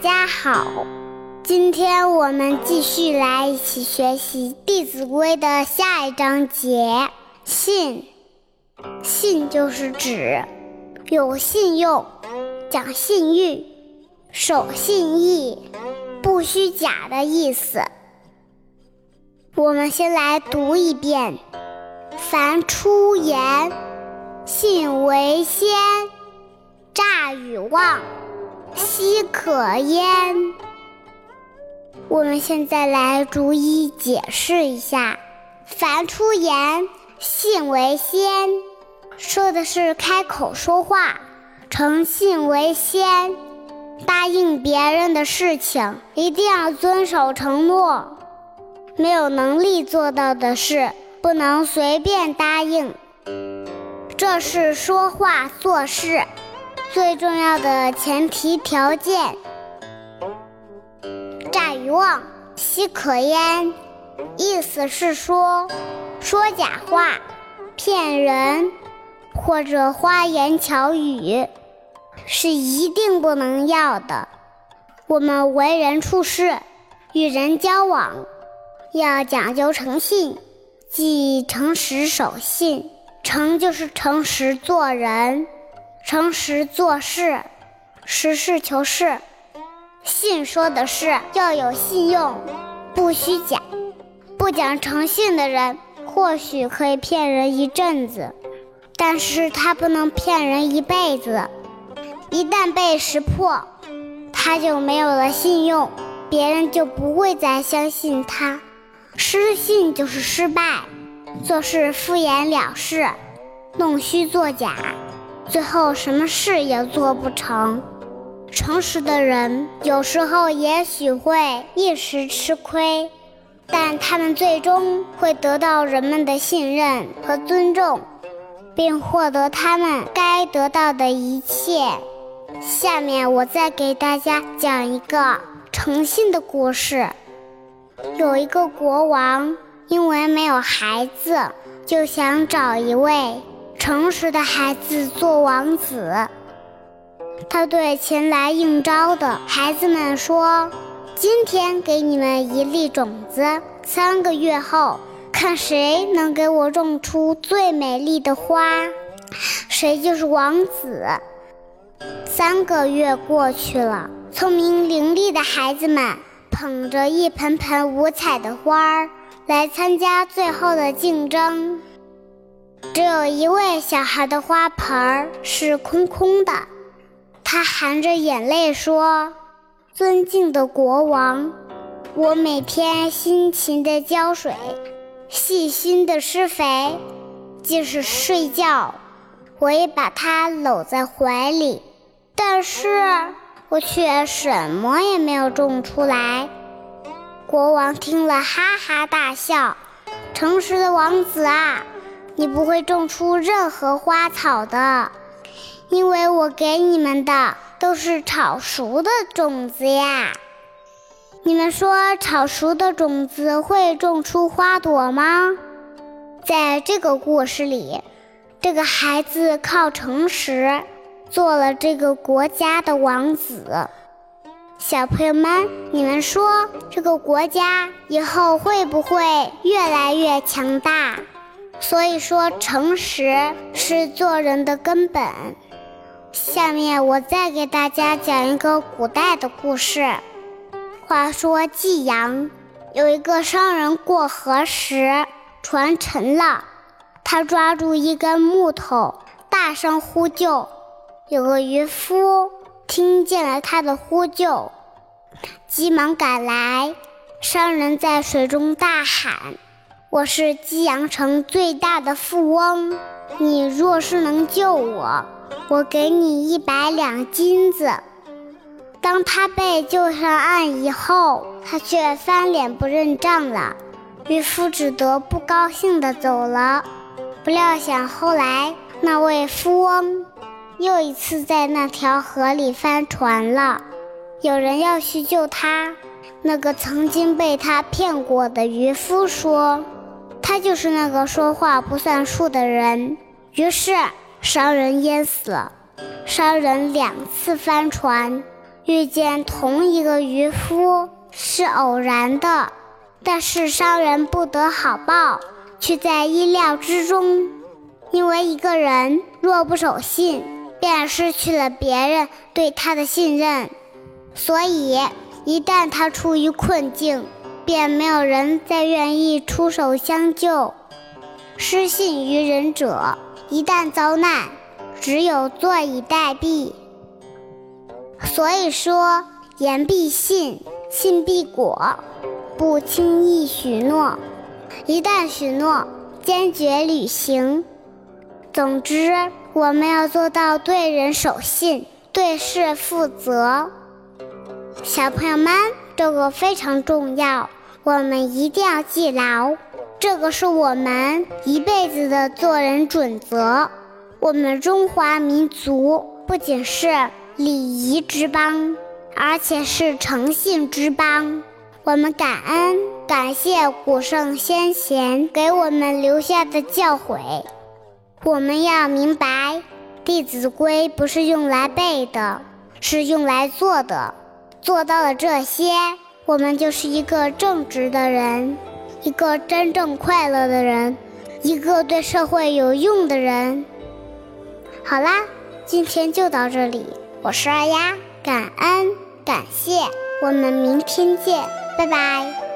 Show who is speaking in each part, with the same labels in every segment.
Speaker 1: 家好，今天我们继续来一起学习《弟子规》的下一章节“信”。信就是指有信用、讲信誉、守信义、不虚假的意思。我们先来读一遍：“凡出言，信为先，诈与妄。”奚可焉？我们现在来逐一解释一下。凡出言，信为先，说的是开口说话，诚信为先，答应别人的事情一定要遵守承诺，没有能力做到的事不能随便答应，这是说话做事。最重要的前提条件，诈与妄，奚可焉？意思是说，说假话、骗人或者花言巧语，是一定不能要的。我们为人处事、与人交往，要讲究诚信，即诚实守信。诚就是诚实做人。诚实做事，实事求是。信说的是要有信用，不虚假。不讲诚信的人，或许可以骗人一阵子，但是他不能骗人一辈子。一旦被识破，他就没有了信用，别人就不会再相信他。失信就是失败，做事敷衍了事，弄虚作假。最后什么事也做不成。诚实的人有时候也许会一时吃亏，但他们最终会得到人们的信任和尊重，并获得他们该得到的一切。下面我再给大家讲一个诚信的故事。有一个国王，因为没有孩子，就想找一位。诚实的孩子做王子。他对前来应招的孩子们说：“今天给你们一粒种子，三个月后，看谁能给我种出最美丽的花，谁就是王子。”三个月过去了，聪明伶俐的孩子们捧着一盆盆五彩的花儿来参加最后的竞争。只有一位小孩的花盆是空空的，他含着眼泪说：“尊敬的国王，我每天辛勤地浇水，细心地施肥，即使睡觉，我也把它搂在怀里，但是我却什么也没有种出来。”国王听了哈哈大笑：“诚实的王子啊！”你不会种出任何花草的，因为我给你们的都是炒熟的种子呀。你们说炒熟的种子会种出花朵吗？在这个故事里，这个孩子靠诚实做了这个国家的王子。小朋友们，你们说这个国家以后会不会越来越强大？所以说，诚实是做人的根本。下面我再给大家讲一个古代的故事。话说济阳有一个商人过河时，船沉了，他抓住一根木头，大声呼救。有个渔夫听见了他的呼救，急忙赶来。商人在水中大喊。我是济阳城最大的富翁，你若是能救我，我给你一百两金子。当他被救上岸以后，他却翻脸不认账了，渔夫只得不高兴地走了。不料想后来那位富翁又一次在那条河里翻船了，有人要去救他。那个曾经被他骗过的渔夫说。他就是那个说话不算数的人。于是商人淹死了。商人两次翻船，遇见同一个渔夫是偶然的，但是商人不得好报，却在意料之中。因为一个人若不守信，便失去了别人对他的信任，所以一旦他处于困境，便没有人再愿意出手相救。失信于人者，一旦遭难，只有坐以待毙。所以说，言必信，信必果，不轻易许诺。一旦许诺，坚决履行。总之，我们要做到对人守信，对事负责。小朋友们，这个非常重要，我们一定要记牢。这个是我们一辈子的做人准则。我们中华民族不仅是礼仪之邦，而且是诚信之邦。我们感恩、感谢古圣先贤给我们留下的教诲。我们要明白，《弟子规》不是用来背的，是用来做的。做到了这些，我们就是一个正直的人，一个真正快乐的人，一个对社会有用的人。好啦，今天就到这里。我是二丫，感恩感谢，我们明天见，拜拜。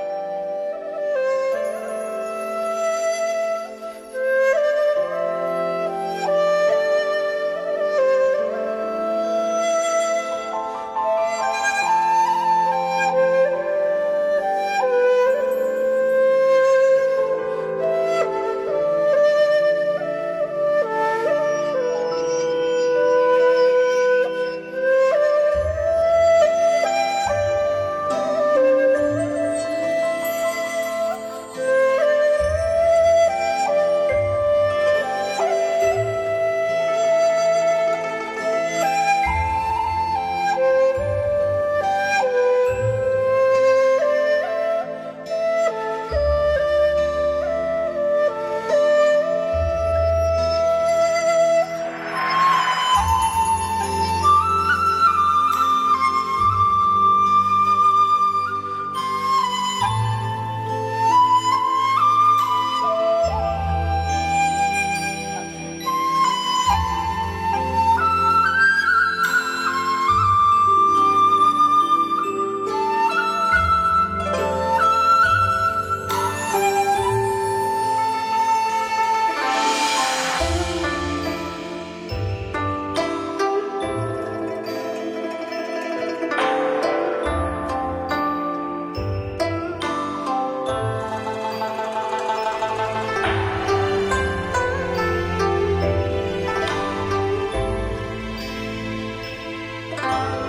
Speaker 1: oh